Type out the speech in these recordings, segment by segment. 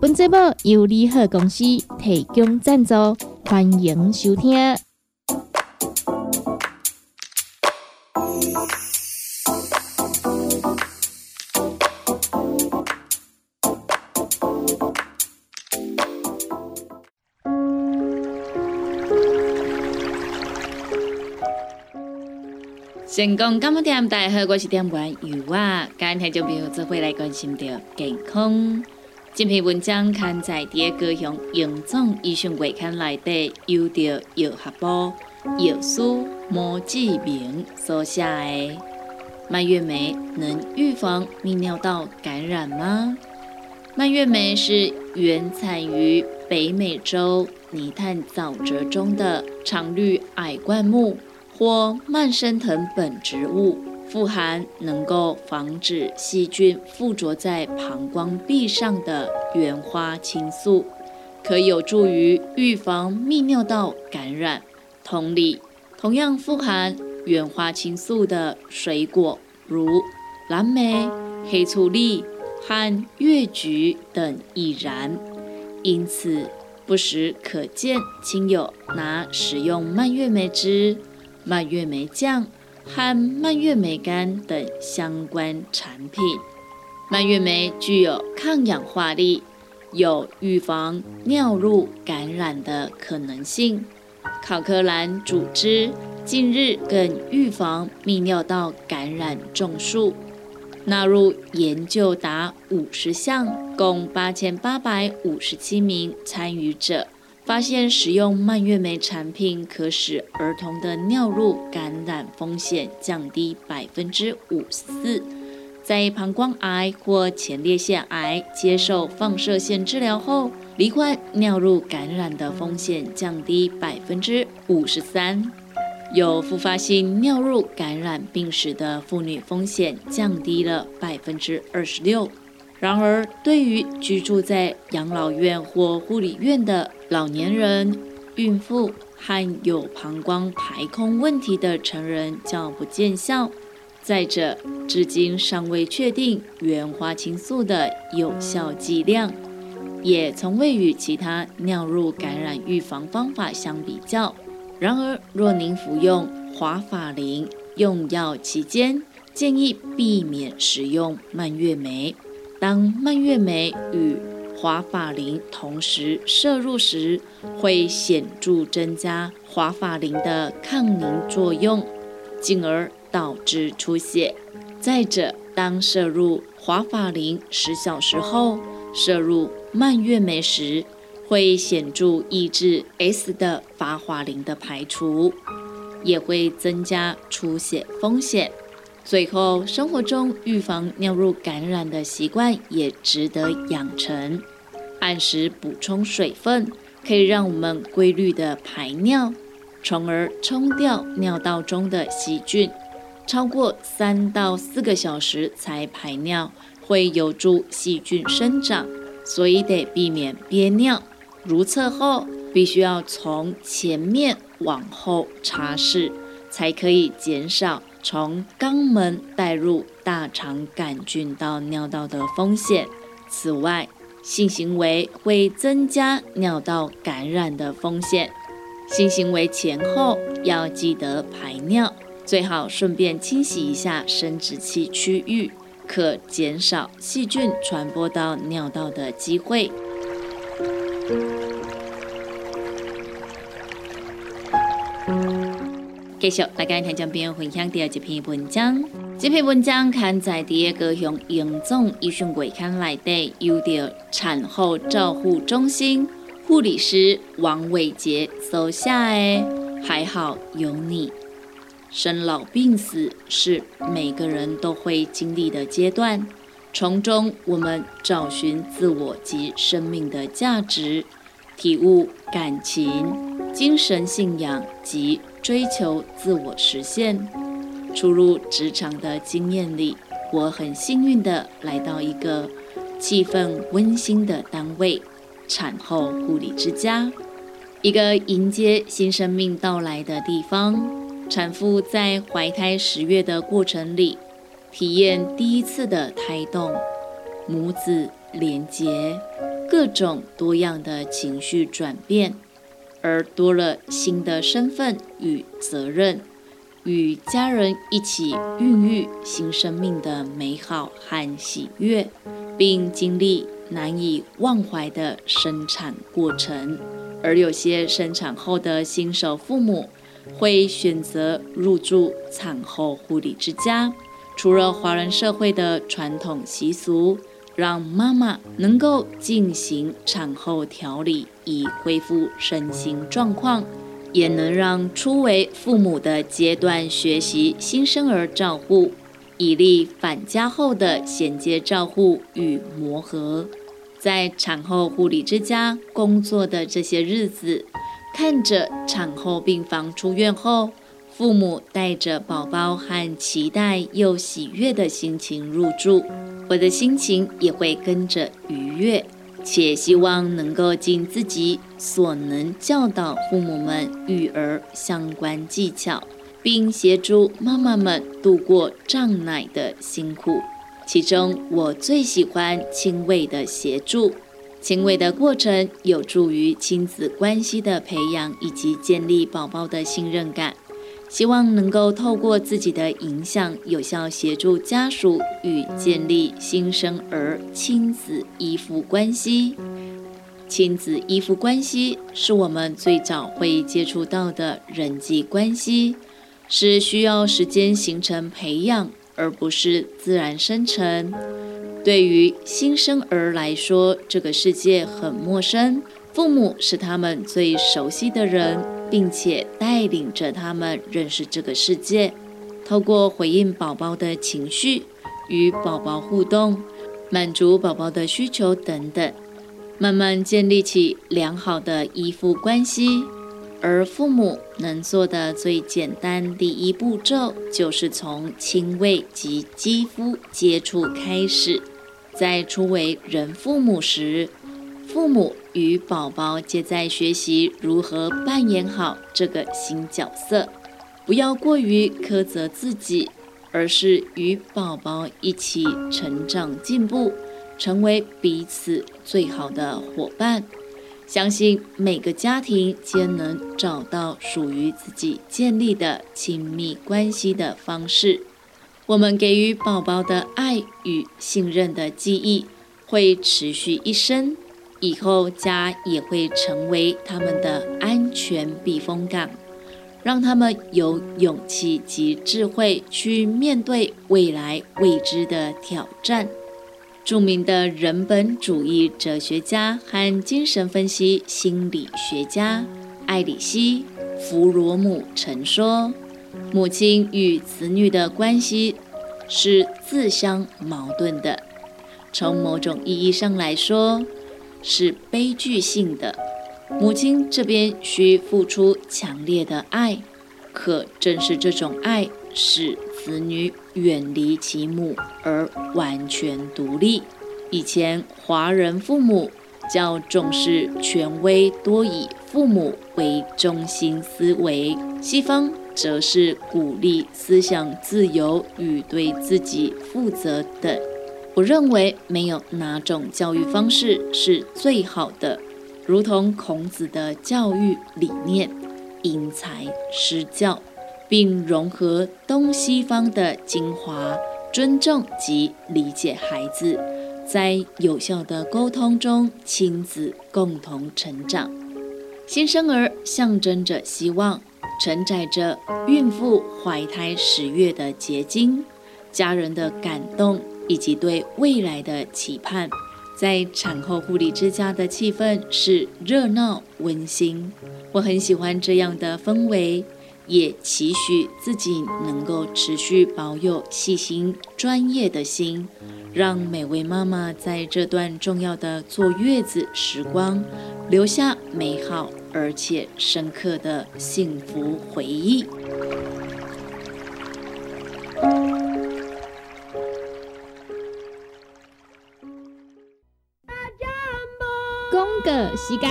本节目由利好公司提供赞助，欢迎收听。成功干么点？大家好，我是点玩有啊，今天就朋友做伙来关心着健康。这篇文章刊在高雄营总医学月刊内底，由着药学部药师毛志明所写的。蔓越莓能预防泌尿道感染吗？蔓越莓是原产于北美洲泥炭沼泽中的常绿矮灌木或蔓生藤本植物。富含能够防止细菌附着在膀胱壁上的原花青素，可有助于预防泌尿道感染。同理，同样富含原花青素的水果，如蓝莓、黑醋栗和月菊等亦然。因此，不时可见亲友拿食用蔓越莓汁、蔓越莓酱。和蔓越莓干等相关产品。蔓越莓具有抗氧化力，有预防尿路感染的可能性。考克兰组织近日更预防泌尿道感染种树，纳入研究达五十项，共八千八百五十七名参与者。发现使用蔓越莓产品可使儿童的尿路感染风险降低百分之五十四，在膀胱癌或前列腺癌接受放射线治疗后，罹患尿路感染的风险降低百分之五十三，有复发性尿路感染病史的妇女风险降低了百分之二十六。然而，对于居住在养老院或护理院的老年人、孕妇和有膀胱排空问题的成人较不见效。再者，至今尚未确定原花青素的有效剂量，也从未与其他尿路感染预防方法相比较。然而，若您服用华法林用药期间，建议避免食用蔓越莓。当蔓越莓与华法林同时摄入时，会显著增加华法林的抗凝作用，进而导致出血。再者，当摄入华法林十小时后摄入蔓越莓时，会显著抑制 S 的法华林的排除，也会增加出血风险。最后，生活中预防尿路感染的习惯也值得养成。按时补充水分，可以让我们规律的排尿，从而冲掉尿道中的细菌。超过三到四个小时才排尿，会有助细菌生长，所以得避免憋尿。如厕后，必须要从前面往后擦拭，才可以减少。从肛门带入大肠杆菌到尿道的风险。此外，性行为会增加尿道感染的风险。性行为前后要记得排尿，最好顺便清洗一下生殖器区域，可减少细菌传播到尿道的机会。继续，大家听将边分享第二篇文章。这篇文章刊在第一高雄营总医学月刊内底，由着产后照护中心护理师王伟杰所写的。还好有你，生老病死是每个人都会经历的阶段，从中我们找寻自我及生命的价值。体悟感情、精神信仰及追求自我实现。初入职场的经验里，我很幸运的来到一个气氛温馨的单位——产后护理之家，一个迎接新生命到来的地方。产妇在怀胎十月的过程里，体验第一次的胎动、母子连结、各种多样的情绪转变，而多了新的身份与责任。与家人一起孕育新生命的美好和喜悦，并经历难以忘怀的生产过程。而有些生产后的新手父母会选择入住产后护理之家。除了华人社会的传统习俗，让妈妈能够进行产后调理，以恢复身心状况。也能让初为父母的阶段学习新生儿照护，以利返家后的衔接照护与磨合。在产后护理之家工作的这些日子，看着产后病房出院后，父母带着宝宝和期待又喜悦的心情入住，我的心情也会跟着愉悦。且希望能够尽自己所能教导父母们育儿相关技巧，并协助妈妈们度过胀奶的辛苦。其中，我最喜欢亲喂的协助。亲喂的过程有助于亲子关系的培养以及建立宝宝的信任感。希望能够透过自己的影响，有效协助家属与建立新生儿亲子依附关系。亲子依附关系是我们最早会接触到的人际关系，是需要时间形成培养，而不是自然生成。对于新生儿来说，这个世界很陌生，父母是他们最熟悉的人。并且带领着他们认识这个世界，透过回应宝宝的情绪、与宝宝互动、满足宝宝的需求等等，慢慢建立起良好的依附关系。而父母能做的最简单第一步骤，就是从亲喂及肌肤接触开始。在初为人父母时，父母与宝宝皆在学习如何扮演好这个新角色，不要过于苛责自己，而是与宝宝一起成长进步，成为彼此最好的伙伴。相信每个家庭皆能找到属于自己建立的亲密关系的方式。我们给予宝宝的爱与信任的记忆会持续一生。以后家也会成为他们的安全避风港，让他们有勇气及智慧去面对未来未知的挑战。著名的人本主义哲学家和精神分析心理学家艾里希·弗罗姆曾说：“母亲与子女的关系是自相矛盾的。从某种意义上来说。”是悲剧性的，母亲这边需付出强烈的爱，可正是这种爱使子女远离其母而完全独立。以前华人父母较重视权威，多以父母为中心思维；西方则是鼓励思想自由与对自己负责等。我认为没有哪种教育方式是最好的，如同孔子的教育理念，因材施教，并融合东西方的精华，尊重及理解孩子，在有效的沟通中，亲子共同成长。新生儿象征着希望，承载着孕妇怀胎十月的结晶，家人的感动。以及对未来的期盼，在产后护理之家的气氛是热闹温馨，我很喜欢这样的氛围，也期许自己能够持续保有细心专业的心，让每位妈妈在这段重要的坐月子时光留下美好而且深刻的幸福回忆。时间。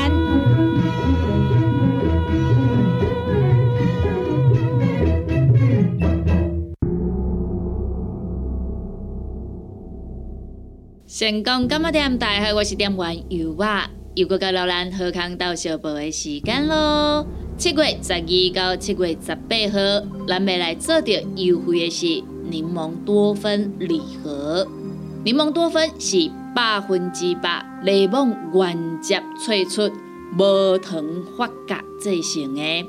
成功干嘛店？大家好，我是店员尤娃，又过到老兰喝康到小宝的时间咯。七月十二到七月十八号，咱要来做着优惠的是柠檬多酚礼盒。柠檬多酚是百分之百柠檬原汁萃出、无糖发酵制成的，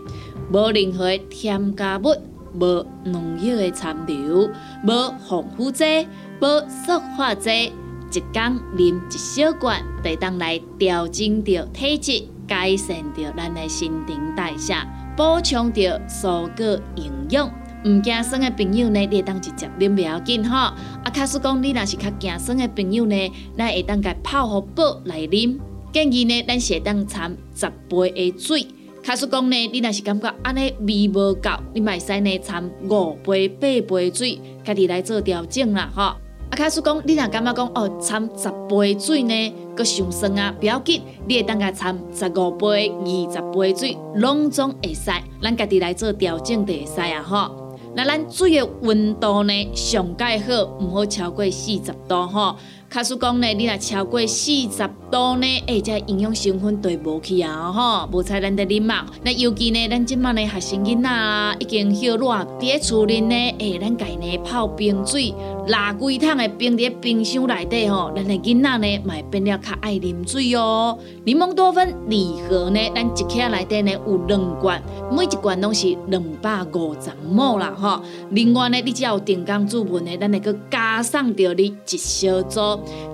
无任何添加物、无农药的残留、无防腐剂、无塑化剂。一天啉一小罐，就当来调整着体质，改善着咱的新陈代谢，补充着蔬果营养。唔惊酸的朋友呢，你会当直接啉不要紧吼。啊，卡叔讲你若是较惊酸的朋友呢，咱会当甲泡好宝来啉。建议呢，咱是当掺十杯的水。卡叔讲呢，你若是感觉安尼味无够，你咪使呢掺五杯八杯水，家己来做调整啦吼。啊，卡叔讲，你若感觉讲哦，掺十杯水呢，搁上酸啊，不要紧，你会当甲掺十五杯、二十杯水，拢总会使，咱家己来做调整就会使啊吼。那咱水的温度呢，上盖好，毋好超过四十度吼。卡叔讲呢，你若超过四十度呢，哎，这营养成分对无去啊吼，无采咱的啉嘛。那尤其呢，咱即满的学生囡仔啊，已经休热，伫咧厝里呢，哎，咱家呢泡冰水，拿几桶的冰伫冰箱内底吼，咱的囡仔呢，嘛变了较爱啉水哦。柠檬多酚礼盒呢，咱一盒内底呢有两罐，每一罐拢是两百五十毫啦吼。另外呢，你只要有定岗注文呢，咱会阁加送着你一小组。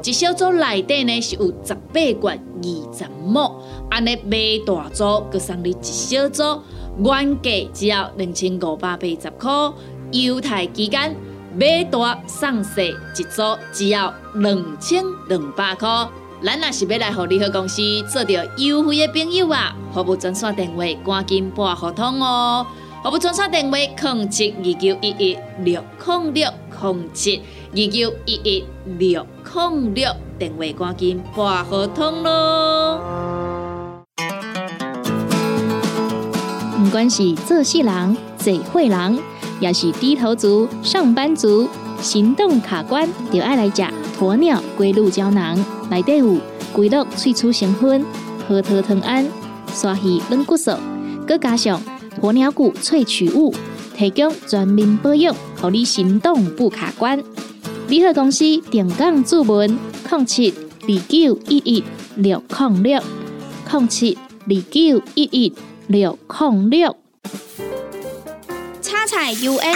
一小组内底呢是有十八罐二十亩，安尼买大组，佮送你一小组，原价只要两千五百八十块，优待期间买大送小一组只要两千两百块。咱若是要来和联合公司做着优惠的朋友啊，服务专线电话赶紧拨合同哦。服务专线电话：零七二九一一六零六零七二九一一六。控六电话赶紧拨合同咯！不管是做事人、嘴会人，也是低头族、上班族，行动卡关，就爱来食鸵鸟龟鹿胶囊。内底有龟鹿萃取成分，核桃藤胺、刷鱼软骨素，佮加上鸵鸟骨萃取物，提供全面保养，让你行动不卡关。联合公司定岗注文：零七二九一一六零六零七二九一一六零六。叉菜 U N，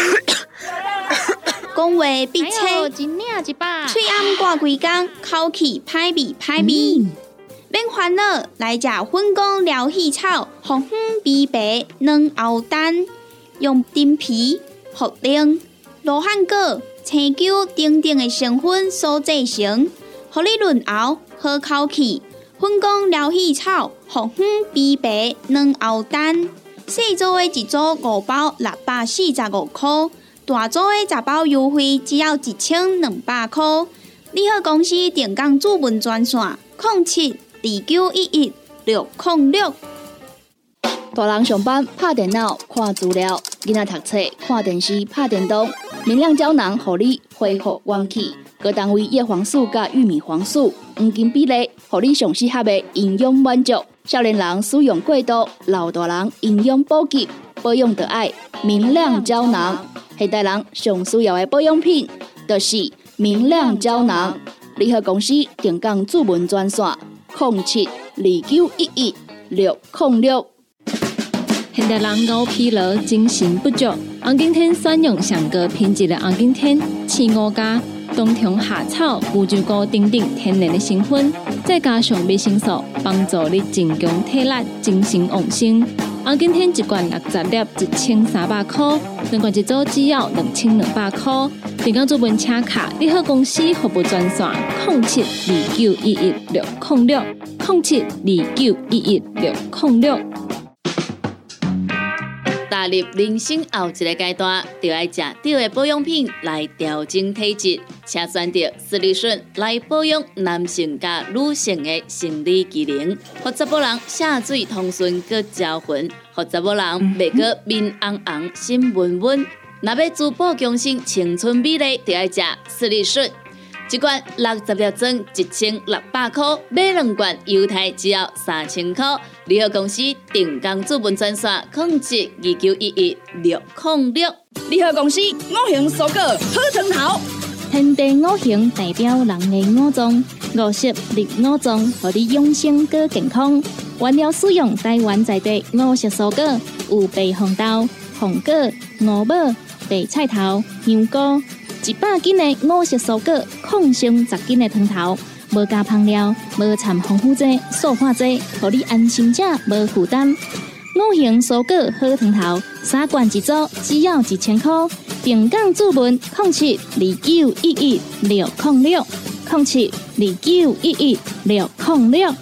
讲话必切，嘴暗挂几工，口气歹味歹味。免烦恼，来食粉工疗气草，红粉枇杷软藕丹，用丁皮、茯苓、罗汉果。青椒等等的成分所制成，合你润喉好口气。粉工疗气草、红粉枇杷软藕丹，细组的一组五包六百四十五块，大组的十包优惠只要一千两百块。你好，公司定岗主文专线：零七二九一一六零六。大人上班拍电脑看资料，囡仔读册看电视拍电动。明亮胶囊，合你恢复元气。各单位叶黄素加玉米黄素黄金比例，合你上适合的营养满足。少年人使用过度，老大人营养补给，保养的爱明亮胶囊。现代人上需要的保养品，就是明亮胶囊。联合公司定岗主文专线：零七二九一一六零六。现代人熬疲劳，精神不足。红景天选用上个品质的红景天，青五加冬虫夏草、乌鸡菇等等天然的成分，再加上维生素，帮助你增强体力、精神旺盛。红景天一罐六十粒，一千三百块；两罐一组只要两千两百块。订购做本车卡，你好公司服务专线：零七二九一一六零六零七二九一一六零六。踏入人生后一个阶段，就要食对的保养品来调整体质，请选择斯利顺来保养男性加女性的生理机能，或者某人下水通顺个招魂，或者某人袂个面红红心温温。若要珠宝更新青春美丽，就要食斯利顺。一罐六十粒装，一千六百块；买两罐，犹太只要三千块。联合公司定岗资本专线：控制二九一一六零六。联合公司五行蔬果好成头，天地五行代表人的五脏，五色绿五脏，让你养生更健康。原料使用台湾在地五色蔬果，有白红豆、红果、五宝、白菜头、香菇。一百斤的五色蔬果，抗性十斤的汤头，无加香料，无掺防腐剂、塑化剂，让你安心吃，无负担。五行蔬果好汤头，三罐一组，只要一千块。平港注文控七二九一一六控六控七二九一一六控六。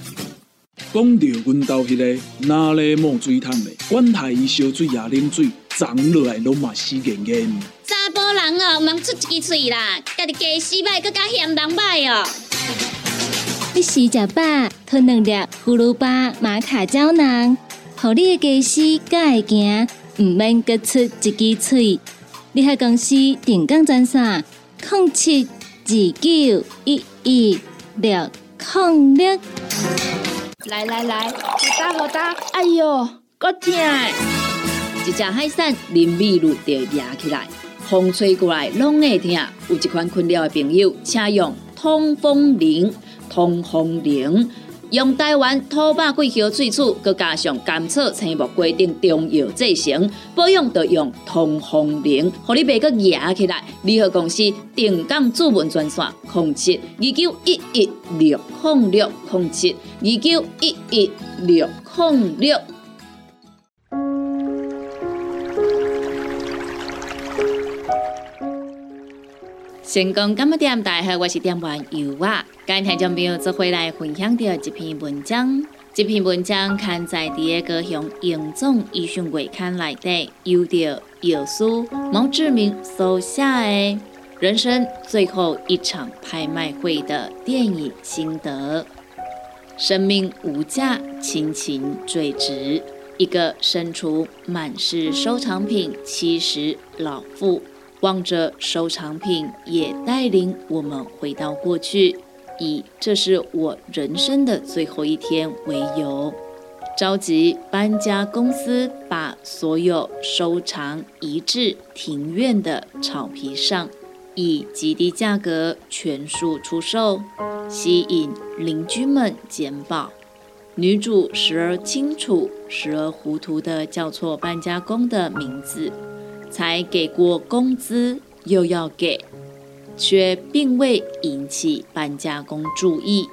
讲到阮兜迄个哪里冒水桶的，管他伊烧水也啉水，长落来拢嘛死严严。某人哦，毋出一支喙啦，家己家洗歹，更加嫌人歹哦。你洗食饱，吞两粒葫芦巴、马卡胶囊，互你的家洗才会行，毋免各出一支喙。你喺公司定岗专线：零七二九一一六零六。来来来，好打好打，哎哟，够痛！一只海扇林密路就压起来。风吹过来拢会疼，有一款困扰的朋友，请用通风铃。通风铃用台湾土八桂花萃取，佮加上甘草、青木规定中药制成，保养要用通风铃，互你袂佮压起来。联合公司定岗主文专线：控七二九一一六控六零七二九一一六零六。成功干么点？大家好，我是点玩油啊！今天将朋友做回来分享的一篇文章。这篇文章刊在第二个向英总医学月刊内底，由着药师毛志明所写的人生最后一场拍卖会的电影心得。生命无价，亲情最值。一个身处满是收藏品，七十老妇。望着收藏品，也带领我们回到过去，以这是我人生的最后一天为由，召集搬家公司，把所有收藏移至庭院的草皮上，以极低价格全数出售，吸引邻居们捡宝。女主时而清楚，时而糊涂地叫错搬家工的名字。才给过工资，又要给，却并未引起搬家工注意。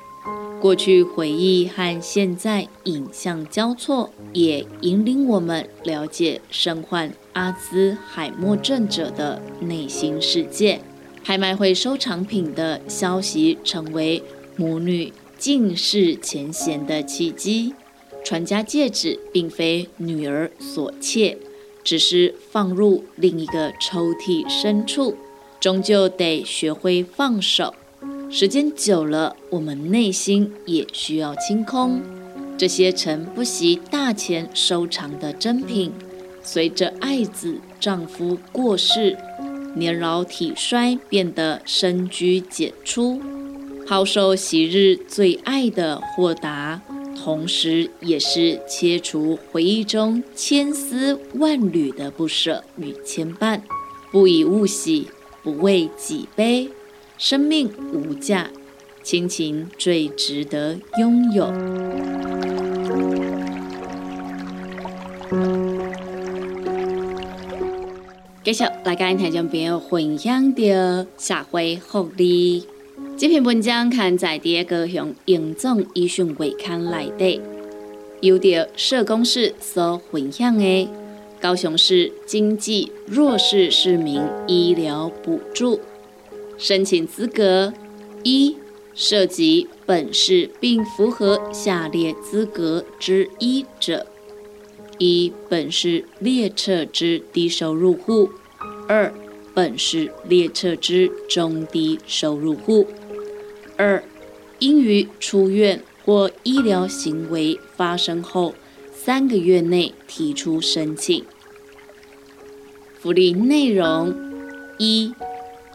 过去回忆和现在影像交错，也引领我们了解身患阿兹海默症者的内心世界。拍卖会收藏品的消息，成为母女尽释前嫌的契机。传家戒指并非女儿所窃。只是放入另一个抽屉深处，终究得学会放手。时间久了，我们内心也需要清空。这些曾不惜大钱收藏的珍品，随着爱子丈夫过世，年老体衰，变得深居简出，抛售昔日最爱的豁达。同时，也是切除回忆中千丝万缕的不舍与牵绊。不以物喜，不为己悲。生命无价，亲情最值得拥有。继续来跟听众朋友分享的社会福利。这篇文章刊在第一个向英总医讯月刊内底，由着社工室所分享的高雄市经济弱势市民医疗补助申请资格：一、涉及本市并符合下列资格之一者。一、本市列册之低收入户；二、本市列册之中低收入户；二、应于出院或医疗行为发生后三个月内提出申请。福利内容：一、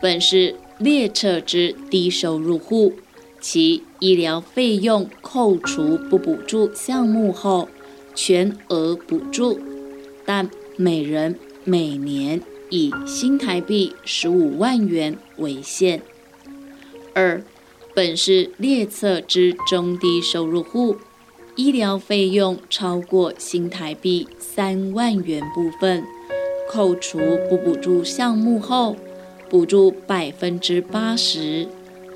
本是列册之低收入户，其医疗费用扣除不补助项目后。全额补助，但每人每年以新台币十五万元为限。二，本市列册之中低收入户，医疗费用超过新台币三万元部分，扣除不补助项目后，补助百分之八十，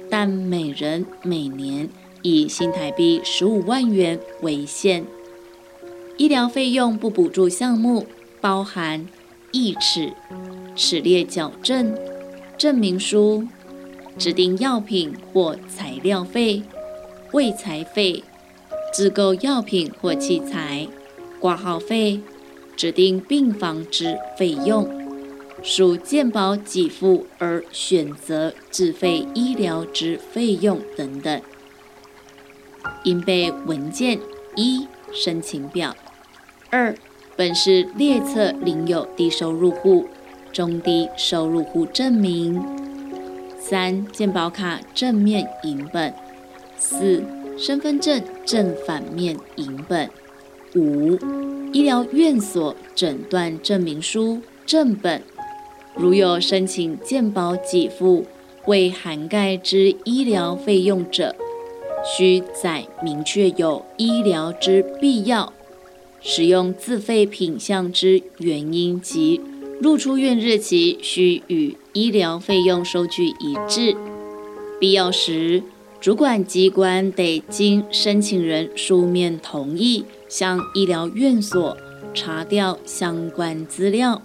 但每人每年以新台币十五万元为限。医疗费用不补助项目包含义齿、齿列矫正、证明书、指定药品或材料费、卫材费、自购药品或器材、挂号费、指定病房之费用，属健保给付而选择自费医疗之费用等等，应备文件一申请表。二，本市列册领有低收入户、中低收入户证明。三，健保卡正面影本。四，身份证正反面影本。五，医疗院所诊断证明书正本。如有申请健保给付未涵盖之医疗费用者，需载明确有医疗之必要。使用自费品项之原因及入出院日期需与医疗费用收据一致。必要时，主管机关得经申请人书面同意，向医疗院所查调相关资料。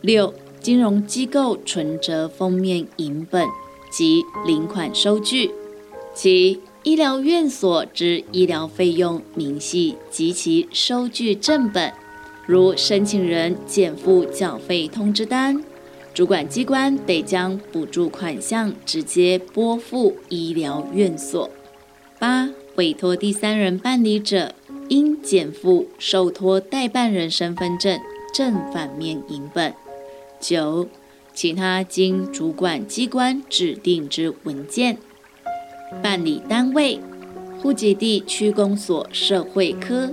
六、金融机构存折封面影本及领款收据。七。医疗院所之医疗费用明细及其收据正本，如申请人减负缴费通知单，主管机关得将补助款项直接拨付医疗院所。八、委托第三人办理者，应减负受托代办人身份证正反面影本。九、其他经主管机关指定之文件。办理单位：户籍地区公所社会科、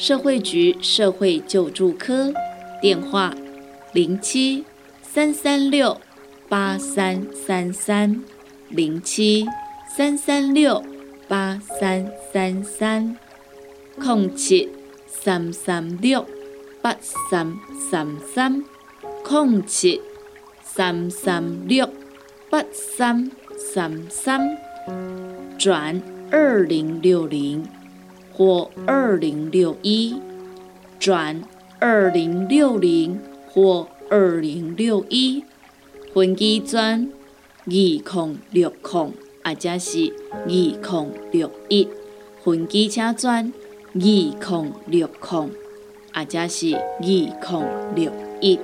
社会局社会救助科。电话：零七三三六八三三三零七三三六八三三三空七三三六八三三三空七三三六八三三三。转二零六零或二零六一，转二零六零或二零六一，分机转二零六零，或者是二零六一，分机车转二零六零，或者是二零六一。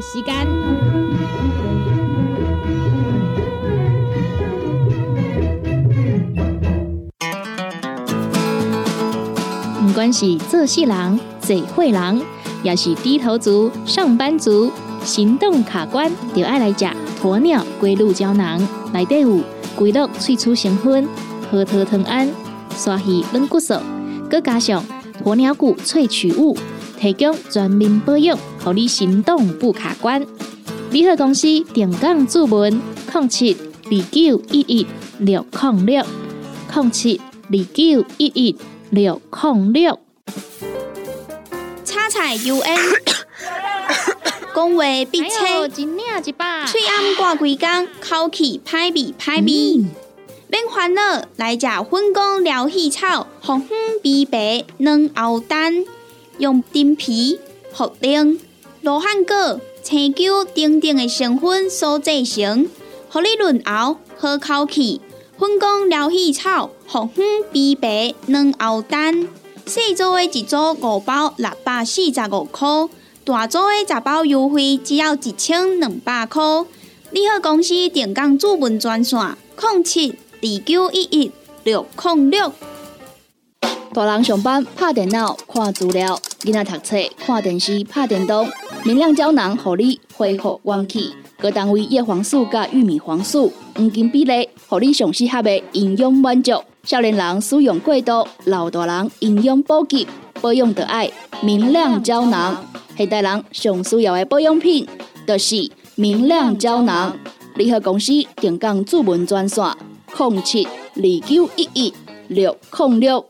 时间，唔管是做事人、做会人，也是低头族、上班族、行动卡关，就爱来吃鸵鸟龟鹿胶囊。内底有龟鹿萃取成分，核桃藤胺、刷鱼软骨素，佮加上鸵鸟骨萃取物。提供全面保养，让你行动不卡关。联合公司定岗注文：零七二九一一六零六零七二九一一六零六。叉彩 UN。讲话必切，嘴暗挂规工，口气歹味歹味。免烦恼，来食粉公疗气草，红粉枇杷软藕丹，用丁皮、茯苓、罗汉果、青椒等等的成分所制成，互你润喉好口气。粉工疗气草，红粉枇杷软藕丹，细组的一组五包六百四十五块，大组的十包优惠只要一千两百块。你好，公司电工主文专线：零七。二九一一六零六，大人上班拍电脑看资料，囡仔读册看电视拍电动，明亮胶囊互你恢复元气。各单位叶黄素加玉米黄素黄金比例，互你上适合的营养满足。少年人使用过度，老大人营养补给保养的爱明亮胶囊。现代人上需要的保养品，就是明亮胶囊。联合公司定岗主文专线。零七二九一一六零六。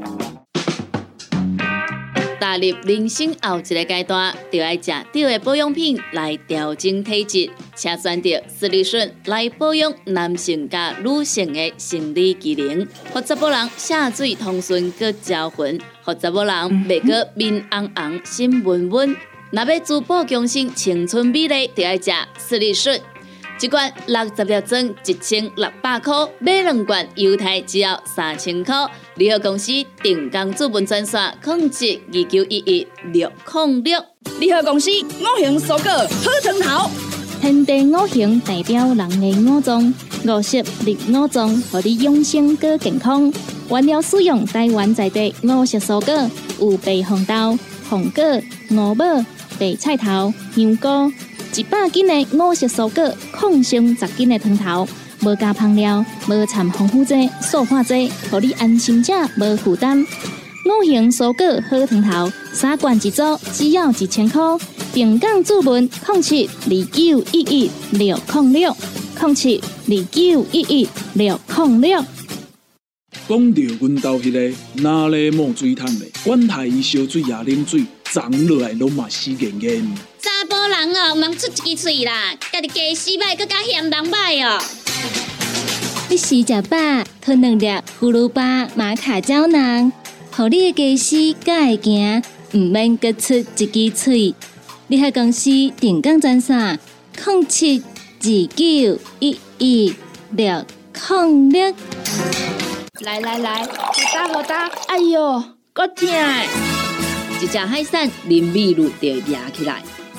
踏入人生后一个阶段，就要食对的保养品来调整体质，请选择斯利顺来保养男性加女性的生理机能，或者某人下水通顺个招魂，或者某人袂个面红红心温温。若要珠宝更新青春美丽，就要食斯利顺。一罐六十粒装，一千六百块；买两罐，犹太只要三千块。联合公司定岗资本专线：控制二九一一六零六。联合公司五行蔬果好成头，天地五行代表人的五脏，五色绿五脏，让你养生更健康。原料使用台湾在地五色蔬果，有白红豆、红果、五宝。白菜头、香菇，一百斤的五色蔬果，抗性十斤的汤头，无加香料，无掺防腐剂、塑化剂，让你安心吃，无负担。五行蔬果好汤头，三罐一组，只要一千块。平港注文：控七二九一一六零六控七二九一一六零六。讲到阮兜迄个哪里冒水桶的，管他伊烧水也啉水。长落来拢嘛死严严。查甫人哦，忙出一支嘴啦，家己家洗歹，更加嫌人歹哦。你食食饱，吞两粒葫芦巴、马卡胶囊，互你的家洗更会行，毋免各出一支嘴。你喺公司定岗赚啥？零七二九一一六零六。来来来，好打好打，哎哟，够痛！一只海扇淋米露就压起来，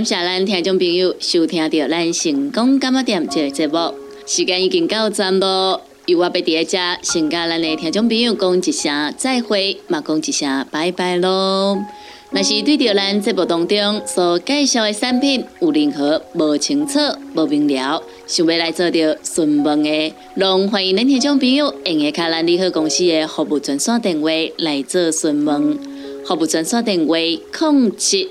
感谢咱听众朋友收听到咱成功感冒店这个节目，时间已经到站咯。由我别伫遮，先甲咱的听众朋友讲一声再会，嘛讲一声拜拜咯。若是对着咱节目当中所介绍的产品有任何无清楚、无明了，想要来做着询问的，拢欢迎恁听众朋友用下卡咱利好公司的服务专线电话来做询问。服务专线电话：零七。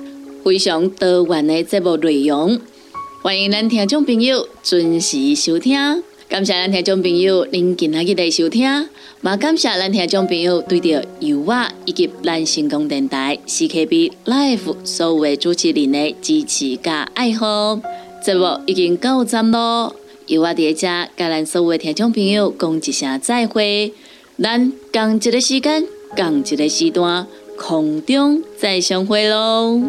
非常多元的节目内容，欢迎咱听众朋友准时收听。感谢咱听众朋友您今日的收听，也感谢咱听众朋友对着油画以及咱成功电台 CKB Life 所有的主持人的支持加爱好。节目已经到站咯，油画在遮甲咱所有的听众朋友讲一声再会，咱共一个时间，共一个时段，空中再相会喽。